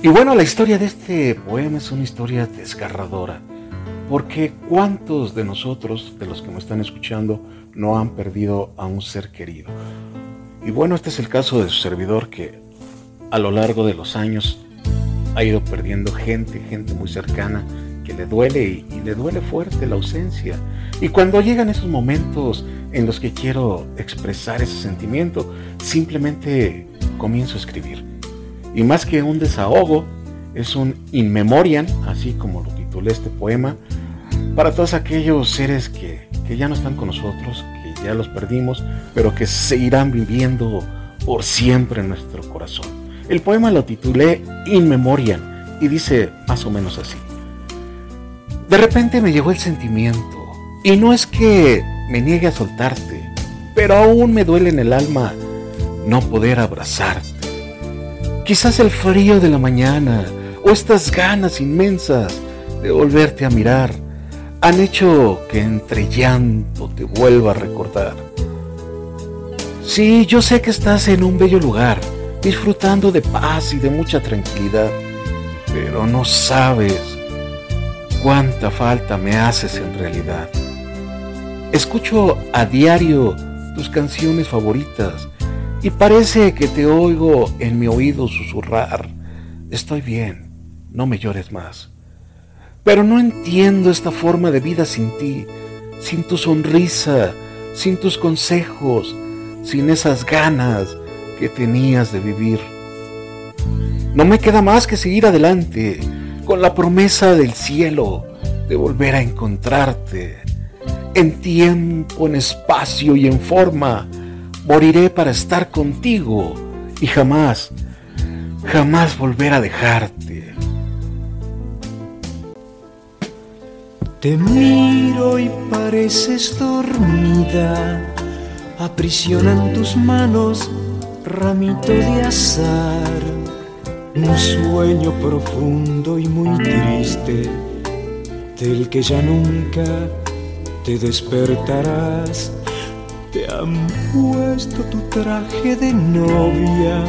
Y bueno, la historia de este poema es una historia desgarradora, porque ¿cuántos de nosotros, de los que me están escuchando, no han perdido a un ser querido? Y bueno, este es el caso de su servidor que a lo largo de los años ha ido perdiendo gente, gente muy cercana, que le duele y, y le duele fuerte la ausencia. Y cuando llegan esos momentos en los que quiero expresar ese sentimiento, simplemente comienzo a escribir. Y más que un desahogo, es un in memoriam, así como lo titulé este poema, para todos aquellos seres que, que ya no están con nosotros, que ya los perdimos, pero que seguirán viviendo por siempre en nuestro corazón. El poema lo titulé In Memoriam y dice más o menos así. De repente me llegó el sentimiento, y no es que me niegue a soltarte, pero aún me duele en el alma no poder abrazarte. Quizás el frío de la mañana o estas ganas inmensas de volverte a mirar han hecho que entre llanto te vuelva a recordar. Sí, yo sé que estás en un bello lugar, disfrutando de paz y de mucha tranquilidad, pero no sabes cuánta falta me haces en realidad. Escucho a diario tus canciones favoritas y parece que te oigo en mi oído susurrar, estoy bien, no me llores más. Pero no entiendo esta forma de vida sin ti, sin tu sonrisa, sin tus consejos, sin esas ganas que tenías de vivir. No me queda más que seguir adelante con la promesa del cielo de volver a encontrarte en tiempo, en espacio y en forma moriré para estar contigo y jamás, jamás volver a dejarte. Te miro y pareces dormida, aprisionan tus manos ramito de azar, un sueño profundo y muy triste, del que ya nunca te despertarás te han puesto tu traje de novia,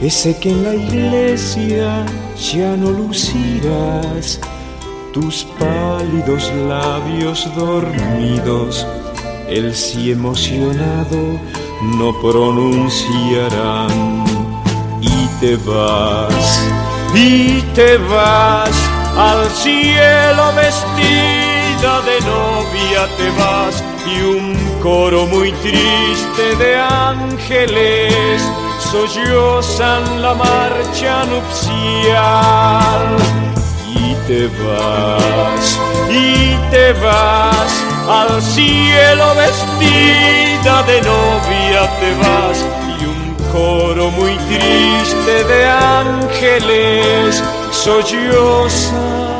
ese que en la iglesia ya no lucirás, tus pálidos labios dormidos, el sí emocionado no pronunciarán. Y te vas, y te vas al cielo vestida de novia, te vas y un coro muy triste de ángeles sollozan la marcha nupcial. Y te vas, y te vas al cielo vestida de novia, te vas y un coro muy triste de ángeles sollozan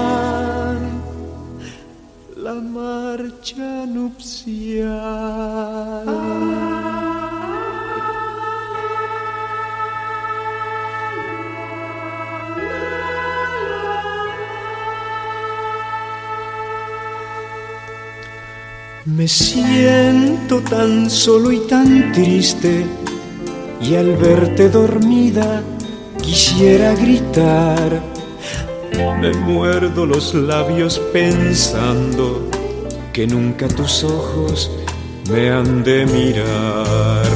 marcha nupcial. Me siento tan solo y tan triste y al verte dormida quisiera gritar. Me muerdo los labios pensando que nunca tus ojos me han de mirar.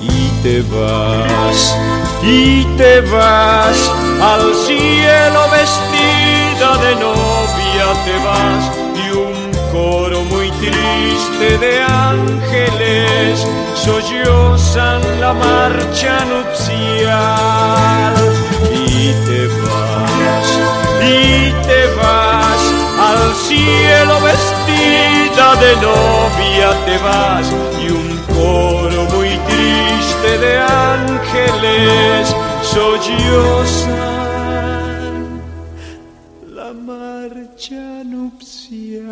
Y te vas, y te vas al cielo vestida de novia, te vas y un coro muy triste de ángeles sollozan la marcha nupcial. Y te vas, y te vas al cielo de novia te vas y un coro muy triste de ángeles sollozan la marcha nupcial.